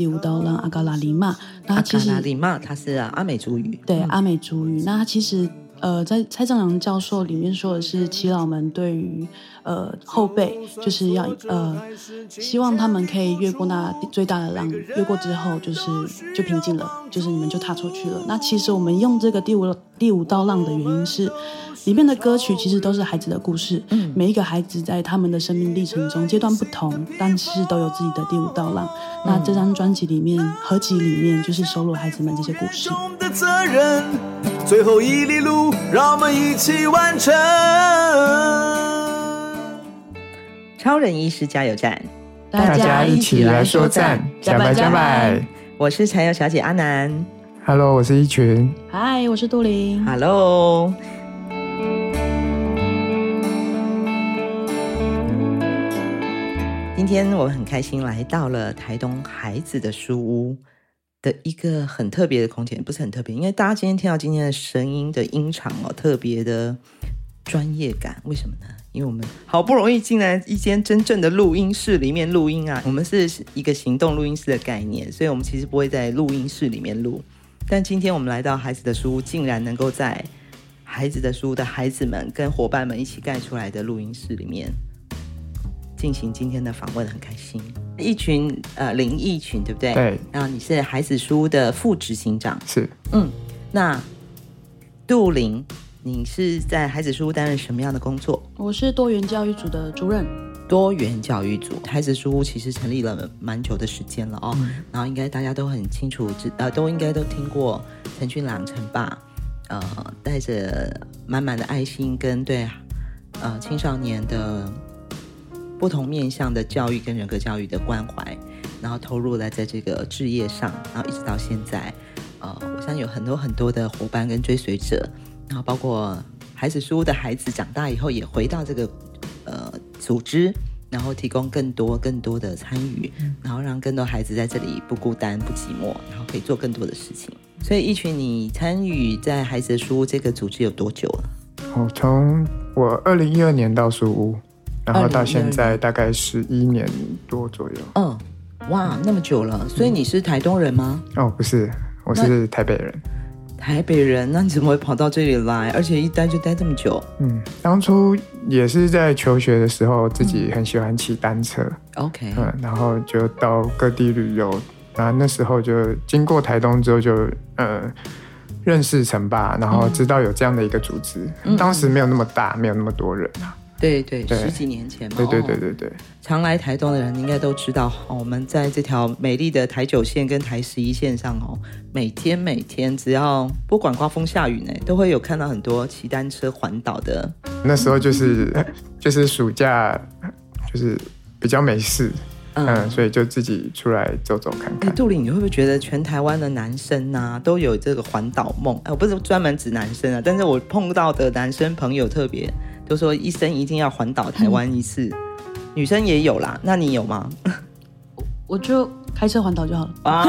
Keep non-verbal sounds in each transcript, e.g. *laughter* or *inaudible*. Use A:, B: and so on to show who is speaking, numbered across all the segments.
A: 第五刀浪阿嘎拉里玛。那其实
B: 阿嘎拉里玛，它是阿美族语。
A: 对，阿美族语。那它其实。呃，在蔡正良教授里面说的是，耆老们对于呃后辈，就是要呃希望他们可以越过那最大的浪，越过之后就是就平静了，就是你们就踏出去了。那其实我们用这个第五第五道浪的原因是，里面的歌曲其实都是孩子的故事，嗯，每一个孩子在他们的生命历程中阶段不同，但是都有自己的第五道浪。嗯、那这张专辑里面合集里面就是收录孩子们这些故事。
C: 最后一里路，让我们一起完成。
B: 超人医师加油站，
D: 大家一起来说赞，加拜加拜！
B: 我是柴油小姐阿南
D: ，Hello，我是一群，
A: 嗨，我是杜林
B: ，Hello。今天我很开心来到了台东孩子的书屋。的一个很特别的空间，不是很特别，因为大家今天听到今天的声音的音场哦，特别的专业感。为什么呢？因为我们好不容易进来一间真正的录音室里面录音啊，我们是一个行动录音室的概念，所以我们其实不会在录音室里面录。但今天我们来到孩子的书，竟然能够在孩子的书的孩子们跟伙伴们一起盖出来的录音室里面进行今天的访问，很开心。一群呃灵异群对不对？
D: 对。
B: 然后你是孩子书屋的副执行长。
D: 是。
B: 嗯，那杜林，你是在孩子书屋担任什么样的工作？
A: 我是多元教育组的主任。
B: 多元教育组，孩子书屋其实成立了蛮久的时间了哦。嗯、然后应该大家都很清楚，知呃，都应该都听过陈俊朗陈爸，呃，带着满满的爱心跟对呃青少年的。不同面向的教育跟人格教育的关怀，然后投入了在这个置业上，然后一直到现在，呃，我相信有很多很多的伙伴跟追随者，然后包括孩子书屋的孩子长大以后也回到这个呃组织，然后提供更多更多的参与，然后让更多孩子在这里不孤单不寂寞，然后可以做更多的事情。所以，一群你参与在孩子书屋这个组织有多久了？
D: 我从我二零一二年到书屋。然后到现在大概十一年多左右。
B: 嗯，哇，那么久了，所以你是台东人吗？
D: 哦，不是，我是台北人。
B: 台北人，那你怎么会跑到这里来？而且一待就待这么久？
D: 嗯，当初也是在求学的时候，自己很喜欢骑单车。
B: OK，
D: 嗯，然后就到各地旅游。然后那时候就经过台东之后就，就呃认识陈爸，然后知道有这样的一个组织。嗯、当时没有那么大，没有那么多人啊。
B: 对对，对，十几年前嘛。
D: 对对对对对，哦、
B: 常来台东的人应该都知道，我们在这条美丽的台九线跟台十一线上哦，每天每天只要不管刮风下雨呢，都会有看到很多骑单车环岛的。
D: 那时候就是 *laughs* 就是暑假，就是比较没事，嗯，嗯，所以就自己出来走走看看。
B: 杜玲，你会不会觉得全台湾的男生啊都有这个环岛梦？哎，我不是专门指男生啊，但是我碰到的男生朋友特别。就说一生一定要环岛台湾一次，嗯，女生也有啦。那你有吗？
A: 我就开车环岛就好了
B: 啊！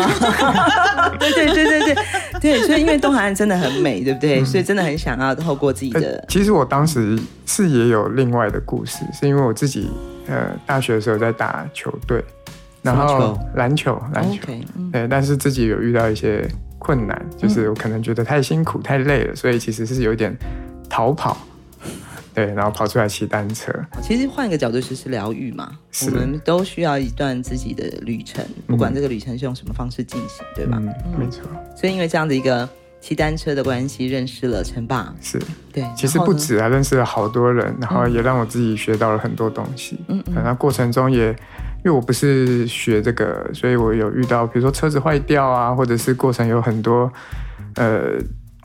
B: 对对对对对对，所以因为东海岸真的很美，对不对？嗯、所以真的很想要透过自己的、
D: 欸。其实我当时是也有另外的故事，是因为我自己呃大学的时候在打球队，然后篮球篮球，对、嗯，但是自己有遇到一些困难，就是我可能觉得太辛苦太累了，所以其实是有点逃跑。对，然后跑出来骑单车。
B: 其实换一个角度就是疗愈嘛，我们都需要一段自己的旅程，不管这个旅程是用什么方式进行，嗯、对吧？
D: 嗯，没错。
B: 所以因为这样的一个骑单车的关系，认识了陈爸。
D: 是，
B: 对。
D: 其实不止啊，认识了好多人，然后也让我自己学到了很多东西。嗯嗯。那过程中也，因为我不是学这个，所以我有遇到，比如说车子坏掉啊，或者是过程有很多，呃。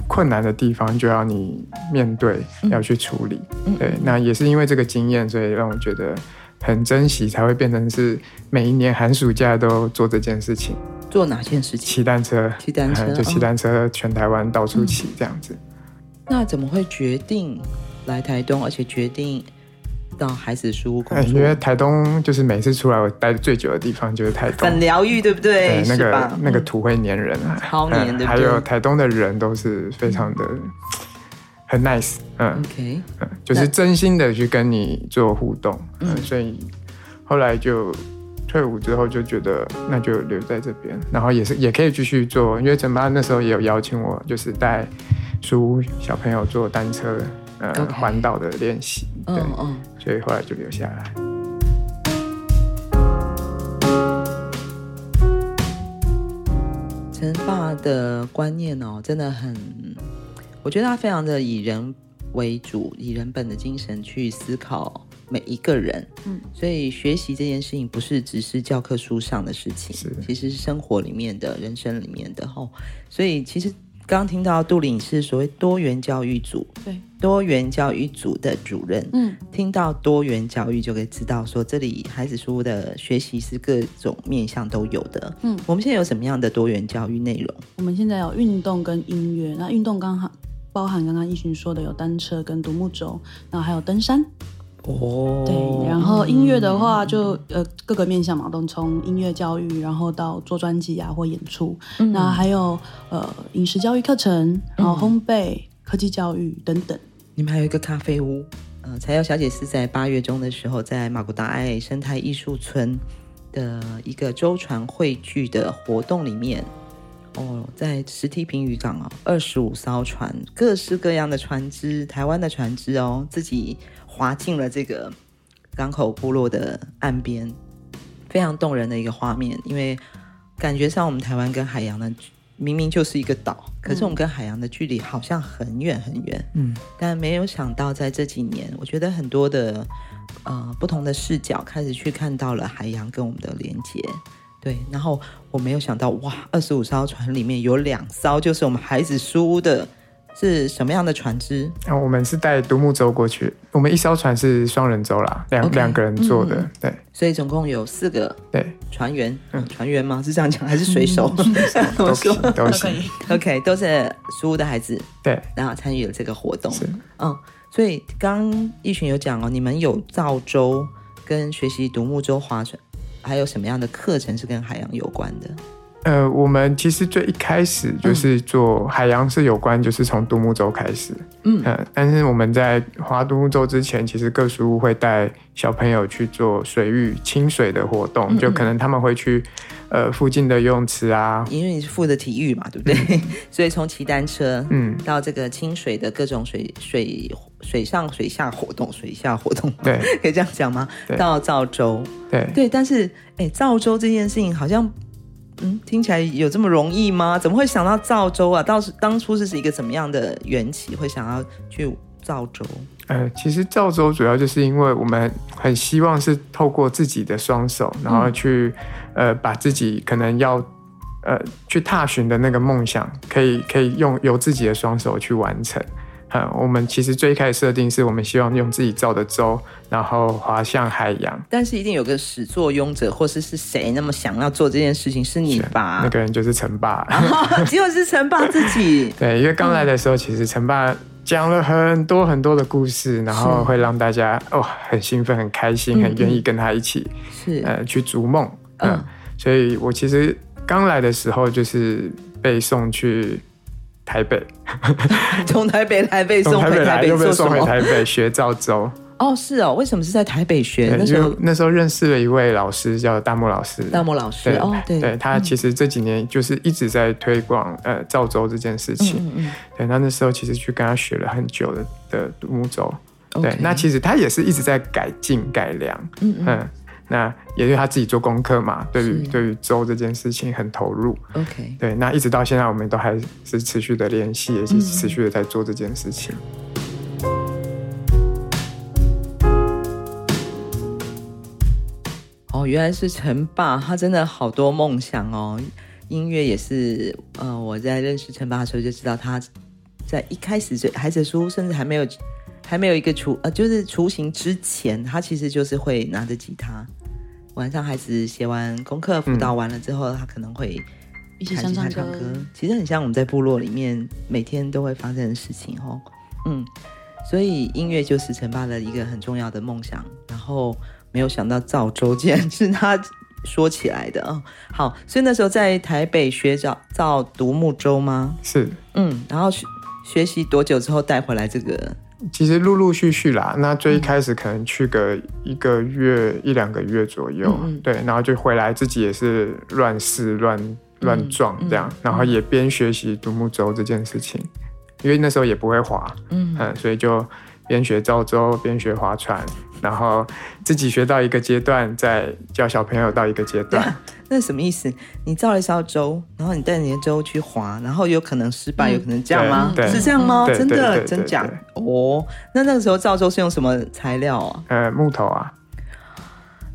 D: 困难的地方就要你面对，嗯、要去处理。对，那也是因为这个经验，所以让我觉得很珍惜，才会变成是每一年寒暑假都做这件事情。
B: 做哪件事情？
D: 骑单车，
B: 骑单车，
D: 就骑单车，全台湾到处骑这样子。
B: 嗯。那怎么会决定来台东，而且决定？到孩子书屋工作，
D: 因为台东就是每次出来我待最久的地方就是台东，
B: 很疗愈，对不
D: 对？那个那个土会黏人啊，
B: 超黏，的？
D: 还有台东的人都是非常的很 nice，嗯
B: ，OK，
D: 嗯，就是真心的去跟你做互动，嗯，所以后来就退伍之后就觉得那就留在这边，然后也是也可以继续做，因为陈妈那时候也有邀请我，就是带书小朋友坐单车呃环岛的练习，对，嗯嗯，所以后来就留下来。
B: 陈爸的观念哦，真的很，我觉得他非常的以人为主，以人本的精神去思考。每一个人，嗯，所以学习这件事情不是只是教科书上的事情，是其实是生活里面的人生里面的哦。所以其实刚刚听到杜玲是所谓多元教育组，对，多元教育组的主任，嗯，听到多元教育就可以知道说这里孩子书的学习是各种面向都有的，嗯，我们现在有什么样的多元教育内容？
A: 我们现在有运动跟音乐，那运动刚好包含刚刚一群说的有单车跟独木舟，然后还有登山。
B: 哦，
A: 对，然后音乐的话就呃各个面向嘛，都从音乐教育，然后到做专辑啊或演出，嗯、那还有呃饮食教育课程，然后烘焙、嗯、科技教育等等。
B: 你们还有一个咖啡屋，呃，柴瑶小姐是在八月中的时候在马古达爱生态艺术村的一个舟船汇聚的活动里面，哦，在石梯坪渔港哦，二十五艘船，各式各样的船只，台湾的船只哦，自己。滑进了这个港口部落的岸边，非常动人的一个画面。因为感觉上我们台湾跟海洋的，明明就是一个岛，可是我们跟海洋的距离好像很远很远。嗯，但没有想到在这几年，我觉得很多的呃不同的视角开始去看到了海洋跟我们的连接。对，然后我没有想到，哇，二十五艘船里面有两艘就是我们孩子书屋的。是什么样的船只？
D: 啊，我们是带独木舟过去。我们一艘船是双人舟啦，两两个人坐的。嗯、对，
B: 所以总共有四个对船员。
D: 嗯，
B: 船员吗？是这样讲还是水手？嗯、*laughs*
D: 都可以，都可以。
B: OK，都是书屋的孩子。
D: 对，
B: 然后参与了这个活动。
D: 是，
B: 嗯，所以刚一群有讲哦，你们有造舟跟学习独木舟划船，还有什么样的课程是跟海洋有关的？
D: 呃，我们其实最一开始就是做海洋是有关，就是从独木舟开始。嗯、呃，但是我们在划独木舟之前，其实各书屋会带小朋友去做水域清水的活动，嗯嗯，就可能他们会去呃附近的游泳池啊，
B: 因为你是负责体育嘛，对不对？嗯、*laughs* 所以从骑单车嗯到这个清水的各种水水水上水下活动，水下活动
D: 对，*laughs*
B: 可以这样讲吗？
D: 对
B: 到造舟
D: 对
B: 对，但是哎，造舟这件事情好像。嗯，听起来有这么容易吗？怎么会想到造舟啊？当时当初是一个怎么样的缘起，会想要去造舟？
D: 呃，其实造舟主要就是因为我们很希望是透过自己的双手，然后去、嗯、呃把自己可能要呃去踏寻的那个梦想，可以可以用由自己的双手去完成。嗯，我们其实最开始设定是我们希望用自己造的舟，然后滑向海洋。
B: 但是一定有个始作俑者，或是是谁那么想要做这件事情，是你吧？
D: 那个人就是陈爸，*laughs*
B: 结果是陈爸自己。
D: 对，因为刚来的时候，其实陈爸讲了很多很多的故事，然后会让大家哦很兴奋、很开心、很愿意跟他一起是呃去逐梦。嗯，嗯，所以我其实刚来的时候就是被送去。台北，*laughs*
B: 从台北来被送回台北，
D: 又被送回台北学赵州。*laughs*
B: 哦，是哦，为什么是在台北学？
D: 那时候那时候认识了一位老师，叫大木老师。
B: 大木老师，哦，对，
D: 对他其实这几年就是一直在推广呃赵州这件事情。嗯嗯。对，那那时候其实去跟他学了很久的的独木舟。对，那其实他也是一直在改进改良。嗯嗯。那也是他自己做功课嘛，对于是对于舟这件事情很投入。OK，对，那一直到现在，我们都还是持续的联系，也是持续的在做这件事情。
B: 哦，原来是陈爸，他真的好多梦想哦。音乐也是，呃，我在认识陈爸的时候就知道，他在一开始就孩子书，甚至还没有。还没有一个雏呃，就是雏形之前，他其实就是会拿着吉他，晚上孩子写完功课辅导完了之后，嗯、他可能会一起唱唱歌。其实很像我们在部落里面每天都会发生的事情哦。嗯，所以音乐就是陈爸的一个很重要的梦想。然后没有想到造舟竟然是他说起来的哦。好，所以那时候在台北学造造独木舟吗？
D: 是，
B: 嗯，然后学学习多久之后带回来这个？
D: 其实陆陆续续啦，那最一开始可能去个一个月、嗯、一两个月左右，对，然后就回来自己也是乱试乱乱撞这样，然后也边学习独木舟这件事情，因为那时候也不会划，嗯，嗯，所以就边学造舟边学划船。然后自己学到一个阶段，再教小朋友到一个阶段。
B: 那什么意思？你造了一艘舟，然后你带你的舟去划，然后有可能失败，嗯、有可能这样吗？是这样吗？真的真假？哦，那那个时候造舟是用什么材料啊？
D: 呃，木头啊。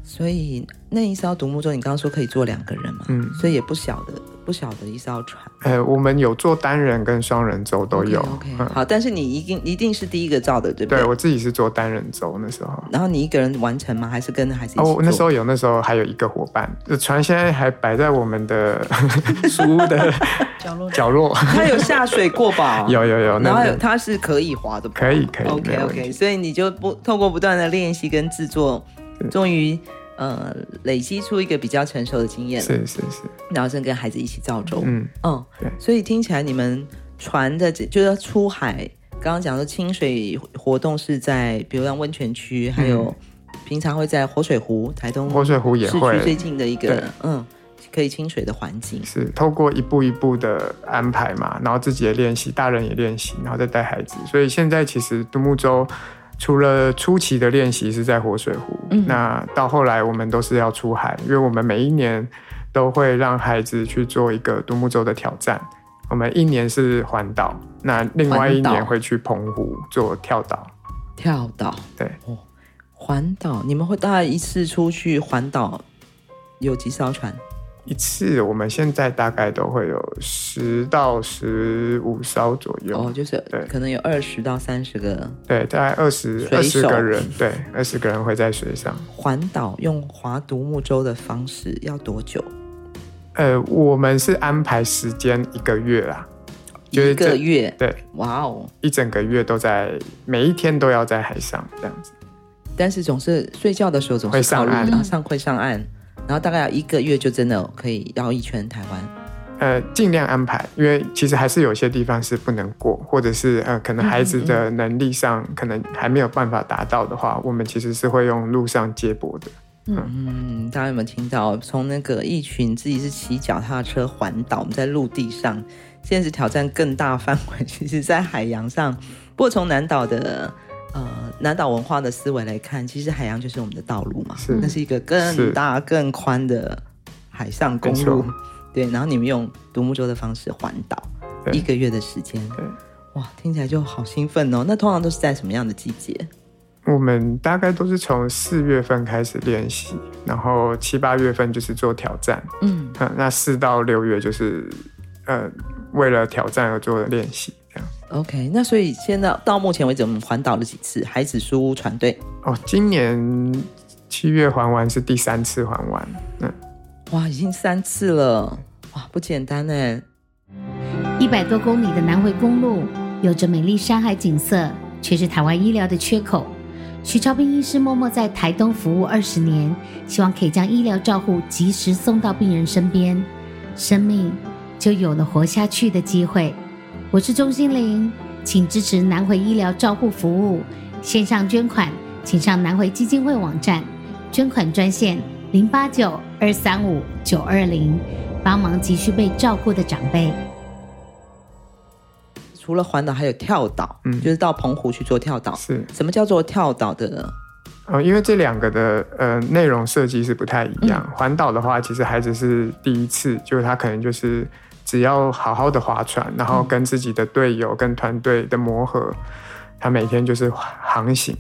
B: 所以那一艘独木舟，你刚刚说可以坐两个人嘛？嗯，所以也不小的。不小的一艘船，
D: 呃，我们有做单人跟双人舟都有。
B: OK，, okay、嗯、好，但是你一定一定是第一个造的，对不对？
D: 对，我自己是做单人舟那时候。
B: 然后你一个人完成吗？还是跟还是？哦，
D: 那时候有，那时候还有一个伙伴。船现在还摆在我们的 *laughs* 书屋的角落角落。
B: 它有下水过吧？
D: 有有有，
B: 然后有它是可以划的，
D: 可以可以。
B: OK OK，所以你就不透过不断的练习跟制作，终于。呃，累积出一个比较成熟的经验，
D: 是是是，
B: 然后正跟孩子一起造舟，嗯嗯，对，所以听起来你们船的就是出海，刚刚讲说清水活动是在，比如像温泉区，还有平常会在活水湖、台东
D: 活水湖也会
B: 最近的一个嗯，可以清水的环境，
D: 是透过一步一步的安排嘛，然后自己也练习，大人也练习，然后再带孩子，所以现在其实独木舟。除了初期的练习是在活水湖，嗯、那到后来我们都是要出海，因为我们每一年都会让孩子去做一个独木舟的挑战。我们一年是环岛，那另外一年会去澎湖做跳岛。
B: 跳岛，
D: 对，
B: 哦，环岛，你们会大概一次出去环岛有几艘船？
D: 一次，我们现在大概都会有十到十五艘左右。
B: 哦，就是对，可能有二十到三十个。
D: 对，大概二十二十个人，对，二十个人会在水上
B: 环岛，用划独木舟的方式要多久？
D: 呃，我们是安排时间一个月啦，
B: 就是、一个月。
D: 对，
B: 哇哦，
D: 一整个月都在，每一天都要在海上这样子。
B: 但是总是睡觉的时候总是会上岸，上会上岸。然后大概要一个月就真的可以绕一圈台湾，
D: 呃，尽量安排，因为其实还是有些地方是不能过，或者是呃，可能孩子的能力上可能还没有办法达到的话，我们其实是会用路上接驳的。嗯，
B: 嗯，大家有没有听到？从那个一群自己是骑脚踏车环岛，我们在陆地上，现在是挑战更大范围，其实在海洋上。不过从南岛的。呃，南岛文化的思维来看，其实海洋就是我们的道路嘛，是，那是一个更大更宽的海上公路，对。然后你们用独木舟的方式环岛一个月的时间，对，哇，听起来就好兴奋哦。那通常都是在什么样的季节？
D: 我们大概都是从四月份开始练习，然后七八月份就是做挑战，嗯，那四到六月就是呃为了挑战而做的练习。
B: OK，那所以现在到目前为止，我们环岛了几次？孩子书屋船队
D: 哦，今年七月环完是第三次环完，嗯，
B: 哇，已经三次了，哇，不简单呢。
E: 一百多公里的南回公路，有着美丽山海景色，却是台湾医疗的缺口。徐超斌医师默默在台东服务二十年，希望可以将医疗照护及时送到病人身边，生命就有了活下去的机会。我是钟心玲，请支持南回医疗照护服务，线上捐款，请上南回基金会网站，捐款专线零八九二三五九二零，帮忙急需被照顾的长辈。
B: 除了环岛，还有跳岛，嗯，就是到澎湖去做跳岛。是，什么叫做跳岛的？
D: 哦，因为这两个的呃内容设计是不太一样。环、嗯、岛的话，其实孩子是第一次，就是他可能就是。只要好好的划船，然后跟自己的队友、跟团队的磨合，他每天就是航行。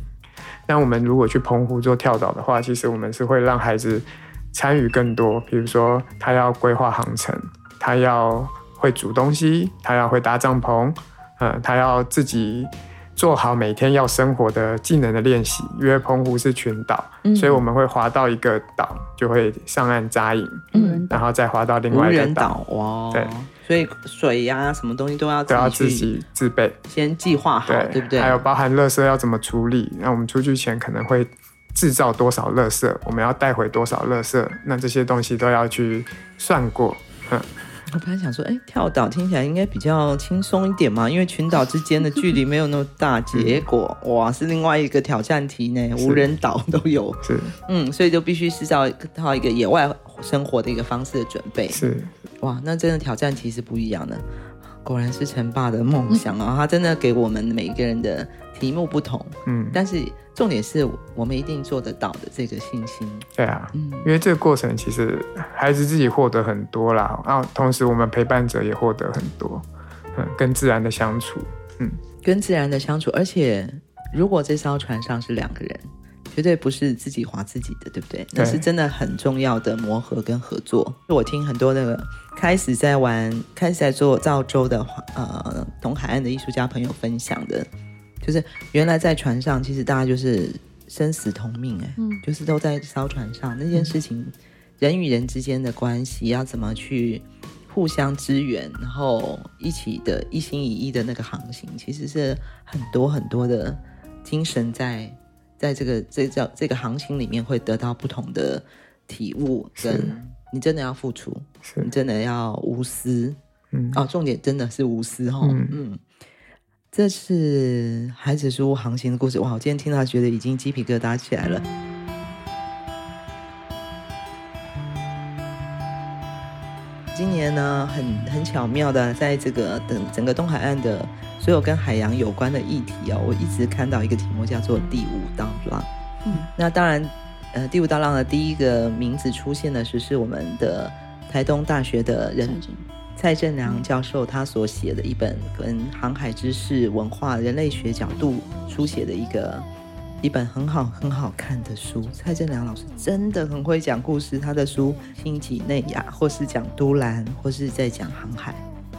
D: 那我们如果去澎湖做跳岛的话，其实我们是会让孩子参与更多，比如说他要规划航程，他要会煮东西，他要会搭帐篷，嗯，他要自己。做好每天要生活的技能的练习，因为澎湖是群岛，嗯、所以我们会划到一个岛，就会上岸扎营，嗯，然后再划到另外一个岛，
B: 哇，对，所以水呀、啊，什么东西都要
D: 都要自己自备，
B: 先计划好，对，对不对？
D: 还有包含垃圾要怎么处理，那我们出去前可能会制造多少垃圾，我们要带回多少垃圾，那这些东西都要去算过，嗯。
B: 我本来想说，哎，跳岛听起来应该比较轻松一点嘛，因为群岛之间的距离没有那么大。*laughs* 结果哇，是另外一个挑战题呢，无人岛都有。
D: 是，
B: 嗯，所以就必须是要套一个野外生活的一个方式的准备。
D: 是，
B: 哇，那真的挑战题是不一样的。果然是陈爸的梦想啊，他真的给我们每一个人的题目不同。嗯，但是。重点是我们一定做得到的这个信心。
D: 对啊，嗯，因为这个过程其实孩子自己获得很多啦，然后同时我们陪伴者也获得很多，嗯，跟自然的相处，嗯，
B: 跟自然的相处，而且如果这艘船上是两个人，绝对不是自己划自己的，对不对？那是真的很重要的磨合跟合作。我听很多那个开始在玩、开始在做造舟的呃东海岸的艺术家朋友分享的。就是原来在船上，其实大家就是生死同命，哎，嗯，就是都在艘船上那件事情，人与人之间的关系要怎么去互相支援，然后一起的一心一意的那个航行，其实是很多很多的精神在在这个这叫这个航行里面会得到不同的体悟，跟你真的要付出，是。你真的要无私，嗯，哦，重点真的是无私哦，嗯。嗯这是孩子书屋航行的故事哇！我今天听到觉得已经鸡皮疙瘩起来了。今年呢，很很巧妙的，在这个等整个东海岸的所有跟海洋有关的议题哦，我一直看到一个题目叫做“第五道浪”。嗯，那当然，呃，“第五道浪”的第一个名字出现的是是我们的台东大学的人。蔡振良教授他所写的一本跟航海知识、文化、人类学角度书写的一个一本很好很好看的书。蔡振良老师真的很会讲故事，他的书新几内亚，或是讲都兰，或是在讲航海，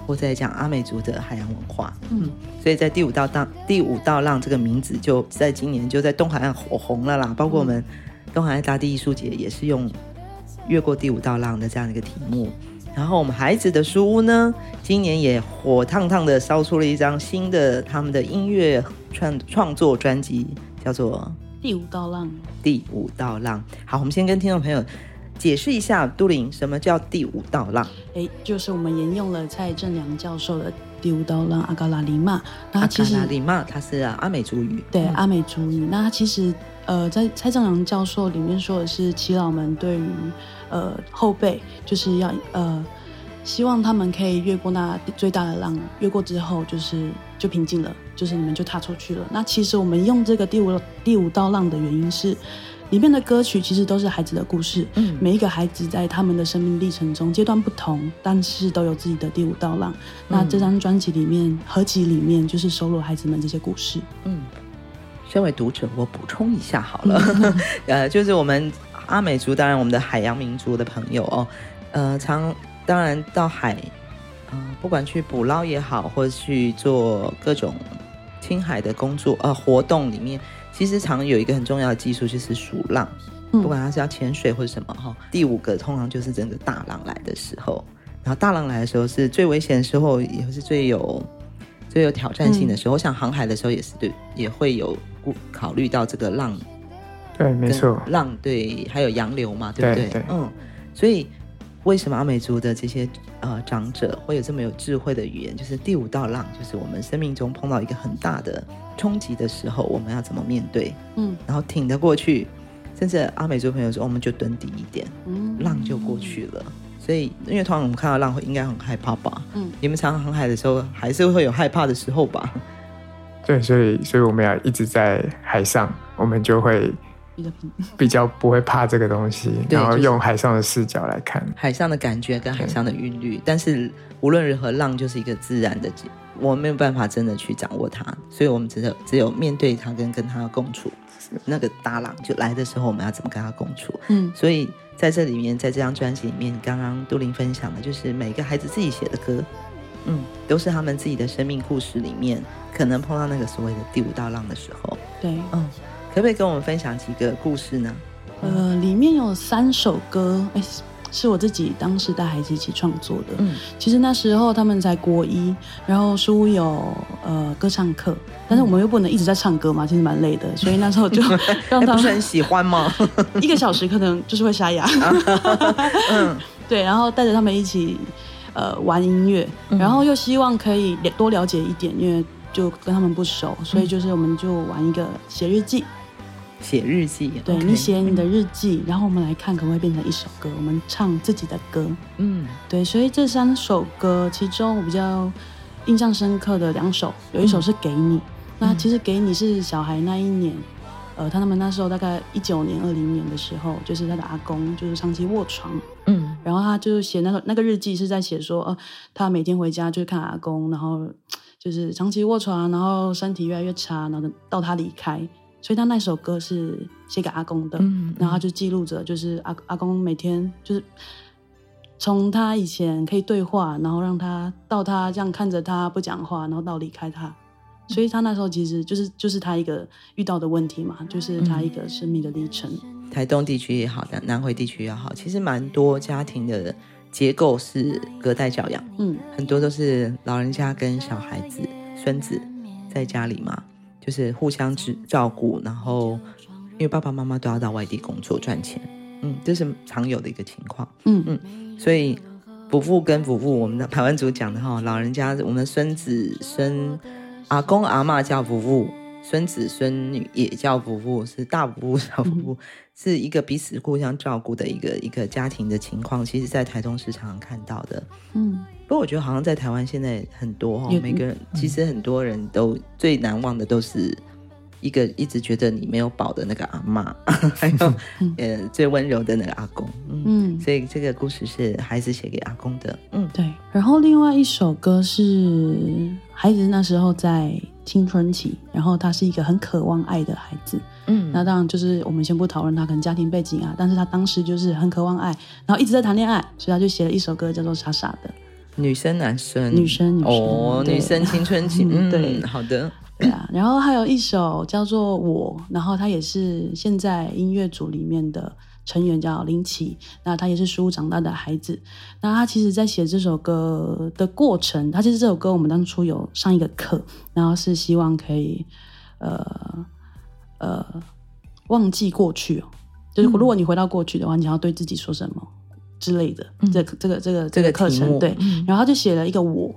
B: 或在讲阿美族的海洋文化。嗯，所以在第五道浪，第五道浪这个名字就在今年就在东海岸火红了啦。包括我们东海岸大地艺术节也是用越过第五道浪的这样一个题目。然后我们孩子的书屋呢，今年也火烫烫的烧出了一张新的他们的音乐创创作专辑，叫做《
A: 第五道浪》。
B: 第五道浪，好，我们先跟听众朋友解释一下，都灵什么叫第五道浪？
A: 哎，就是我们沿用了蔡正良教授的《第五道浪》阿嘎拉里玛，那其实阿
B: 嘎拉里玛，它是阿美族语，
A: 对，阿美族语。那它其实呃，在蔡正良教授里面说的是，耆老们对于。呃，后辈就是要呃，希望他们可以越过那最大的浪，越过之后就是就平静了，就是你们就踏出去了。那其实我们用这个第五第五道浪的原因是，里面的歌曲其实都是孩子的故事，嗯，每一个孩子在他们的生命历程中阶段不同，但是都有自己的第五道浪。嗯、那这张专辑里面合集里面就是收录孩子们这些故事。
B: 嗯，身为读者，我补充一下好了，*laughs* 呃，就是我们。阿美族当然，我们的海洋民族的朋友哦，呃，常当然到海，呃，不管去捕捞也好，或者去做各种青海的工作呃活动里面，其实常有一个很重要的技术就是数浪，不管它是要潜水或者什么哈、哦。第五个通常就是整个大浪来的时候，然后大浪来的时候是最危险的时候，也是最有最有挑战性的时候。我想航海的时候也是对，也会有顾考虑到这个浪。
D: 对，没错，
B: 浪对，还有洋流嘛，对不对？
D: 对对
B: 嗯，所以为什么阿美族的这些呃长者会有这么有智慧的语言？就是第五道浪，就是我们生命中碰到一个很大的冲击的时候，我们要怎么面对？嗯，然后挺得过去，甚至阿美族朋友说，我们就蹲低一点，嗯，浪就过去了。所以，因为通常我们看到浪会应该很害怕吧？嗯，你们常常航海的时候，还是会有害怕的时候吧？
D: 对，所以，所以我们要一直在海上，我们就会。比较不会怕这个东西，然后用海上的视角来看
B: 海上的感觉跟海上的韵律。但是无论如何，浪就是一个自然的，我没有办法真的去掌握它，所以我们只有只有面对它跟跟它共处。那个大浪就来的时候，我们要怎么跟他共处？嗯，所以在这里面，在这张专辑里面，刚刚杜林分享的就是每个孩子自己写的歌，嗯，都是他们自己的生命故事里面可能碰到那个所谓的第五道浪的时候，
A: 对，
B: 嗯。可不可以跟我们分享几个故事呢？
A: 呃，里面有三首歌，哎，是我自己当时带孩子一起创作的。嗯，其实那时候他们才国一，然后书屋有呃歌唱课，但是我们又不能一直在唱歌嘛，其实蛮累的，所以那时候就 *laughs* 让他
B: 们喜欢吗？*laughs*
A: 一个小时可能就是会沙哑。*laughs* 嗯，对，然后带着他们一起。呃玩音乐，然后又希望可以多了解一点，因为就跟他们不熟，所以就是我们就玩一个写日记。
B: 写日记，
A: 对
B: okay,
A: 你写你的日记，然后我们来看可不可以变成一首歌，我们唱自己的歌。嗯，对，所以这三首歌，其中我比较印象深刻的两首，有一首是给你。嗯、那其实给你是小孩那一年，呃，他们那时候大概一九年、二零年的时候，就是他的阿公就是长期卧床。嗯，然后他就写那个那个日记是在写说，呃，他每天回家就是看阿公，然后就是长期卧床，然后身体越来越差，然后到他离开。所以他那首歌是写给阿公的，然后他就记录着，就是阿阿公每天就是从他以前可以对话，然后让他到他这样看着他不讲话，然后到离开他。所以他那时候其实就是就是他一个遇到的问题嘛，就是他一个生命的历程。
B: 台东地区也好，南南回地区也好，其实蛮多家庭的结构是隔代教养，嗯，很多都是老人家跟小孩子、孙子在家里嘛。就是互相照照顾，然后因为爸爸妈妈都要到外地工作赚钱，嗯，这是常有的一个情况，嗯嗯，所以伯父跟伯父，我们的台湾族讲的哈，老人家，我们的孙子孙阿公阿嬷叫伯父。孙子孙女也叫夫妇，是大夫小夫妇，是一个彼此互相照顾的一个一个家庭的情况。其实，在台中是常常看到的。嗯，不过我觉得好像在台湾现在很多哈，每个人其实很多人都最难忘的都是一个一直觉得你没有保的那个阿妈，*laughs* 还有呃最温柔的那个阿公。嗯，所以这个故事是孩子写给阿公的。嗯，
A: 对。然后另外一首歌是孩子那时候在。青春期，然后他是一个很渴望爱的孩子，嗯，那当然就是我们先不讨论他可能家庭背景啊，但是他当时就是很渴望爱，然后一直在谈恋爱，所以他就写了一首歌叫做《傻傻的》。
B: 女生男生？
A: 女生女生
B: 哦，女生青春期，*laughs* 嗯，对，好的，
A: 对啊，然后还有一首叫做《我》，然后他也是现在音乐组里面的。成员叫林奇，那他也是书屋长大的孩子。那他其实，在写这首歌的过程，他其实这首歌我们当初有上一个课，然后是希望可以，呃呃，忘记过去哦。就是如果你回到过去的话，你想要对自己说什么之类的。嗯、这这个这个这个课程对，然后他就写了一个我。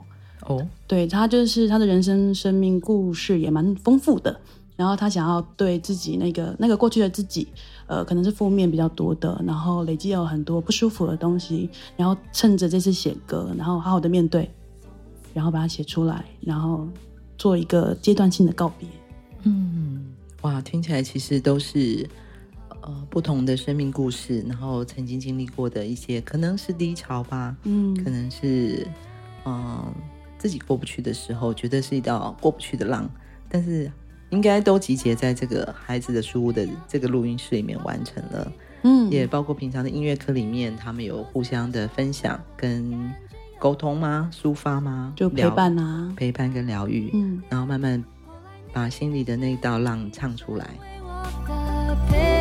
A: 哦，对，他就是他的人生生命故事也蛮丰富的。然后他想要对自己那个那个过去的自己，呃，可能是负面比较多的，然后累积有很多不舒服的东西，然后趁着这次写歌，然后好好的面对，然后把它写出来，然后做一个阶段性的告别。
B: 嗯，哇，听起来其实都是呃不同的生命故事，然后曾经经历过的一些，可能是低潮吧，嗯，可能是嗯、呃、自己过不去的时候，觉得是一道过不去的浪，但是。应该都集结在这个孩子的书屋的这个录音室里面完成了，嗯，也包括平常的音乐课里面，他们有互相的分享跟沟通吗？抒发吗？
A: 就陪伴啊，
B: 陪伴跟疗愈，嗯，然后慢慢把心里的那道浪唱出来。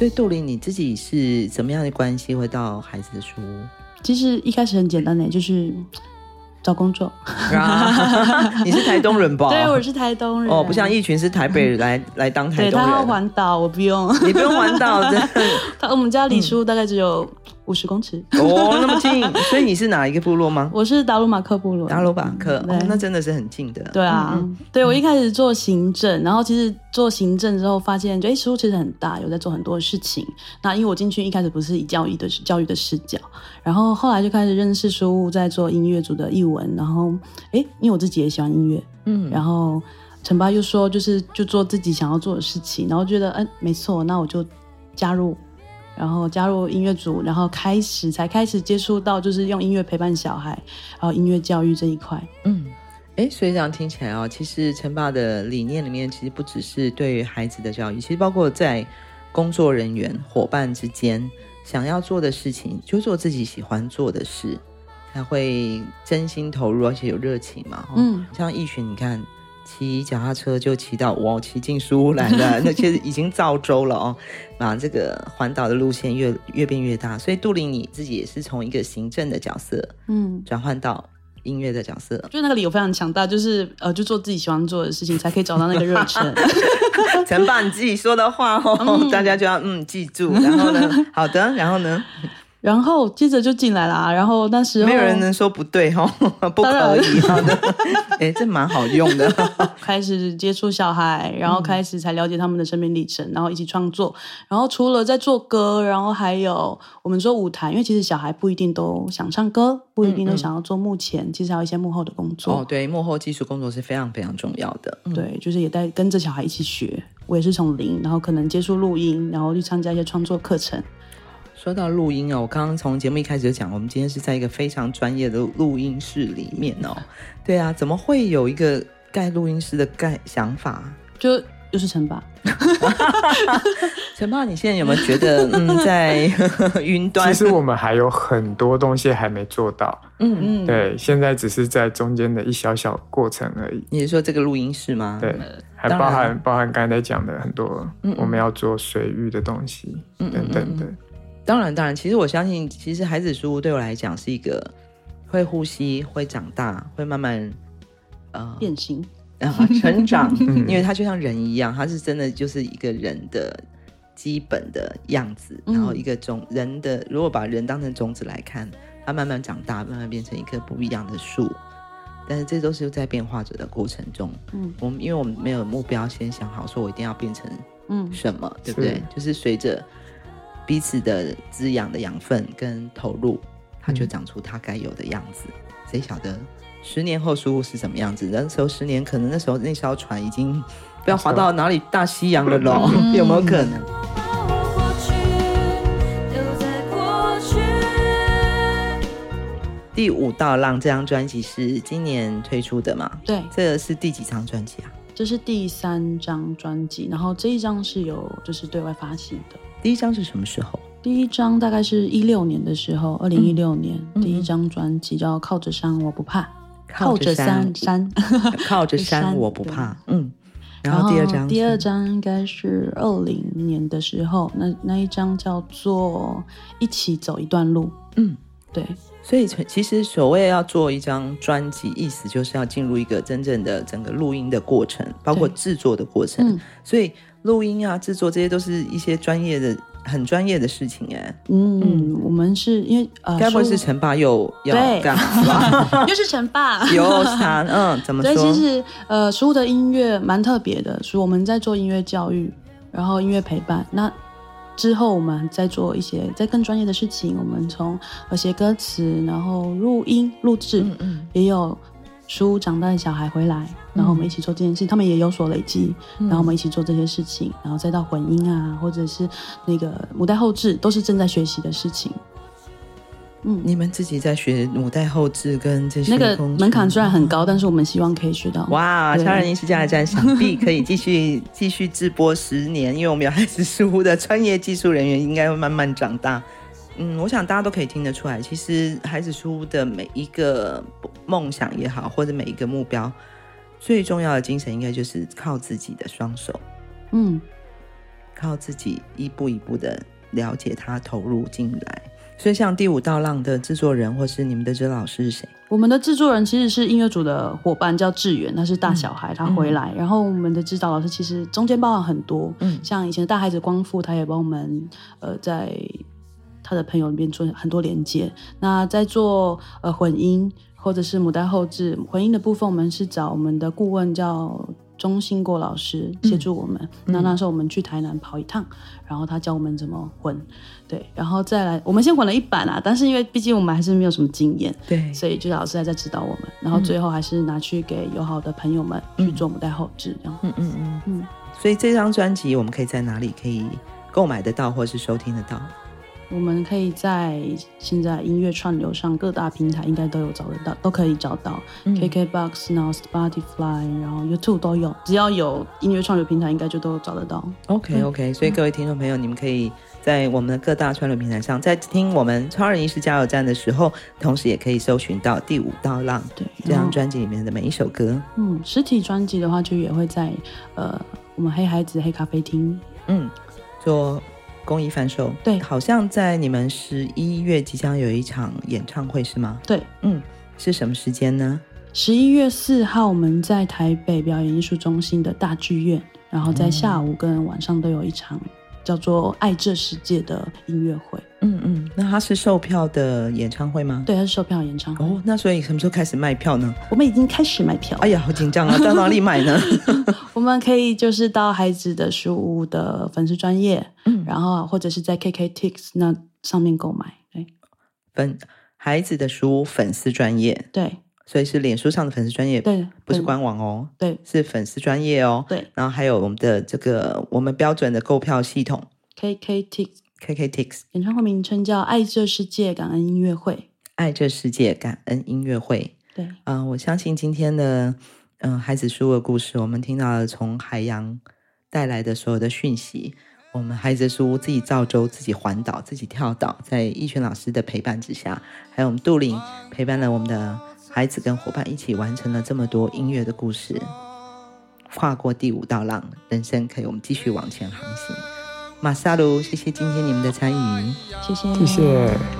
B: 所以杜林，你自己是怎么样的关系会到孩子的书屋？
A: 其实一开始很简单的，就是。找工作，*laughs*
B: 你是台东人吧？
A: 对，我是台东人。
B: 哦，不像一群是台北人 *laughs* 来来当台东人。
A: 对，他要环岛，我不用。
B: 你不用环岛的。*laughs*
A: 他我们家离书大概只有五十公尺。
B: 哦，那么近。*laughs* 所以你是哪一个部落吗？
A: 我是达鲁马克部落。
B: 达鲁马克，哦，那真的是很近的。
A: 对啊，对我一开始做行政，然后其实做行政之后发现，哎，书其实很大，有在做很多的事情。那因为我进去一开始不是以教育的教育的视角，然后后来就开始认识书屋，在做音乐组的译文，然后哎，因为我自己也喜欢音乐，嗯，然后陈爸又说，就是就做自己想要做的事情，然后觉得，嗯，没错，那我就加入，然后加入音乐组，然后开始才开始接触到，就是用音乐陪伴小孩，然后音乐教育这一块，
B: 嗯，哎，所以这样听起来哦，其实陈爸的理念里面，其实不只是对于孩子的教育，其实包括在工作人员伙伴之间想要做的事情，就做自己喜欢做的事。才会真心投入，而且有热情嘛。嗯，像一群，你看骑脚踏车就骑到哇，骑进书屋来了，*laughs* 那其实已经造舟了哦。把这个环岛的路线越越变越大，所以杜林你自己也是从一个行政的角色，嗯，转换到音乐的角色？
A: 就那个理由非常强大，就是呃，就做自己喜欢做的事情，才可以找到那个热忱。
B: 陈爸，你自己说的话哦，嗯、大家就要嗯记住。然后呢，好的，然后呢？
A: 然后接着就进来了，然后那时候
B: 没有人能说不对哈，*laughs* 不可以。好的，*laughs* 哎，这蛮好用的。*laughs*
A: 开始接触小孩，然后开始才了解他们的生命历程，然后一起创作。然后除了在做歌，然后还有我们说舞台，因为其实小孩不一定都想唱歌，不一定都想要做幕前，嗯嗯，其实还有一些幕后的工作。
B: 哦，对，幕后技术工作是非常非常重要的。
A: 嗯、对，就是也在跟着小孩一起学。我也是从零，然后可能接触录音，然后去参加一些创作课程。
B: 说到录音哦，我刚刚从节目一开始就讲，我们今天是在一个非常专业的录音室里面哦。对啊，怎么会有一个盖录音室的盖想法？
A: 就又是陈爸。*laughs*
B: 陈爸，你现在有没有觉得 *laughs* 嗯，在云端？
D: 其实我们还有很多东西还没做到。嗯嗯，对，现在只是在中间的一小小过程而已。
B: 你是说这个录音室吗？
D: 对，还包含包含刚才讲的很多，我们要做水域的东西，嗯等等的。
B: 当然，当然，其实我相信，其实孩子书屋对我来讲是一个会呼吸、会长大、会慢慢呃
A: 变形、
B: 然后成长，*laughs* 因为它就像人一样，它是真的就是一个人的基本的样子，然后一个种人的，如果把人当成种子来看，它慢慢长大，慢慢变成一棵不一样的树，但是这都是在变化者的过程中。嗯，我们因为我们没有目标，先想好说我一定要变成嗯什么，嗯、对不对？是就是随着。彼此的滋养的养分跟投入，它就长出它该有的样子。谁晓得十年后书屋是什么样子？那时候十年，可能那时候那艘船已经不要划到哪里大西洋了咯，嗯、*laughs* 有没有可能？第五道浪这张专辑是今年推出的嘛？
A: 对，
B: 这个是第几张专辑啊？
A: 这是第三张专辑，然后这一张是有就是对外发行的。
B: 第一张是什么时候？
A: 第一张大概是一六年的时候，二零一六年、嗯、第一张专辑叫《靠着山我不怕》，靠着山山，
B: 靠着山 *laughs* 我不怕。嗯，然后第二张，
A: 第二张应该是二零年的时候，那那一张叫做《一起走一段路》。嗯，对。
B: 所以其实所谓要做一张专辑，意思就是要进入一个真正的整个录音的过程，包括制作的过程。嗯、所以。录音啊，制作这些都是一些专业的、很专业的事情哎。
A: 嗯，嗯，我们是因为呃，
B: 该不会是陈爸又要干
A: 嘛？*laughs* 又是陈爸，*laughs*
B: 有他嗯，怎么说？
A: 对，其实呃，书屋的音乐蛮特别的，是我们在做音乐教育，然后音乐陪伴。那之后我们在做一些在更专业的事情，我们从呃写歌词，然后录音录制，嗯嗯，也有。书长大的小孩回来，然后我们一起做这件事他们也有所累积，然后我们一起做这些事情，然后再到混音啊，或者是那个母带后置，都是正在学习的事情。
B: 嗯，你们自己在学母带后置跟这些
A: 那个门槛虽然很高，但是我们希望可以学到。
B: 哇，超人音视加油站想必可以继续继续直播十年，因为我们有孩子书屋的专业技术人员，应该会慢慢长大。嗯，我想大家都可以听得出来，其实孩子书屋的每一个梦想也好，或者每一个目标，最重要的精神应该就是靠自己的双手，嗯，靠自己一步一步的了解他，投入进来。所以，像第五道浪的制作人，或是你们的指导老师是谁？
A: 我们的制作人其实是音乐组的伙伴，叫志远，他是大小孩，嗯、他回来。嗯、然后我们的指导老师其实中间包含很多，嗯，像以前的大孩子光复，他也帮我们，呃，在。他的朋友里面做很多连接，那在做呃混音或者是母带后置混音的部分，我们是找我们的顾问叫钟兴国老师协助我们。嗯、那那时候我们去台南跑一趟，然后他教我们怎么混，对，然后再来我们先混了一版啊，但是因为毕竟我们还是没有什么经验，
B: 对，
A: 所以就老师还在指导我们，然后最后还是拿去给友好的朋友们去做母带后置，这样，嗯嗯嗯嗯。
B: 嗯，所以这张专辑我们可以在哪里可以购买得到，或是收听得到？
A: 我们可以在现在音乐串流上各大平台应该都有找得到，都可以找到。嗯、KKBOX、然后 Spotify，然后 YouTube 都有，只要有音乐串流平台，应该就都找得到。
B: OK OK，、嗯、所以各位听众朋友，嗯、你们可以在我们的各大串流平台上，在听我们超人医师加油站的时候，同时也可以搜寻到第五道浪对这张专辑里面的每一首歌。
A: 嗯，实体专辑的话，就也会在呃我们黑孩子黑咖啡厅，嗯，
B: 做。公益贩售，
A: 对，
B: 好像在你们十一月即将有一场演唱会是吗？
A: 对，嗯，
B: 是什么时间呢？
A: 十一月四号，我们在台北表演艺术中心的大剧院，然后在下午跟晚上都有一场叫做《爱这世界》的音乐会。
B: 嗯嗯，那它是售票的演唱会吗？
A: 对，它是售票演唱会。
B: 哦，那所以什么时候开始卖票呢？
A: 我们已经开始卖票。
B: 哎呀，好紧张啊！到哪里买呢？*laughs*
A: 我们可以就是到孩子的书屋的粉丝专页，嗯，然后或者是在 KKTix 那上面购买。对，
B: 粉孩子的书屋粉丝专业，
A: 对。
B: 所以是脸书上的粉丝专业，
A: 对，
B: 不是官网哦，
A: 对，
B: 是粉丝专业哦，
A: 对。
B: 然后还有我们的这个我们标准的购票系统
A: ，KKTix，KKTix，
B: 演
A: 唱会名称叫《爱这世界感恩音乐会》，
B: 爱这世界感恩音乐会，
A: 对，
B: 嗯、呃，我相信今天的嗯、呃、孩子书的故事，我们听到了从海洋带来的所有的讯息，我们孩子书自己造舟，自己环岛，自己跳岛，在一群老师的陪伴之下，还有我们杜林陪伴了我们的。孩子跟伙伴一起完成了这么多音乐的故事，跨过第五道浪，人生可以我们继续往前航行。马萨鲁，谢谢今天你们的参与，
A: 谢谢，
D: 谢谢。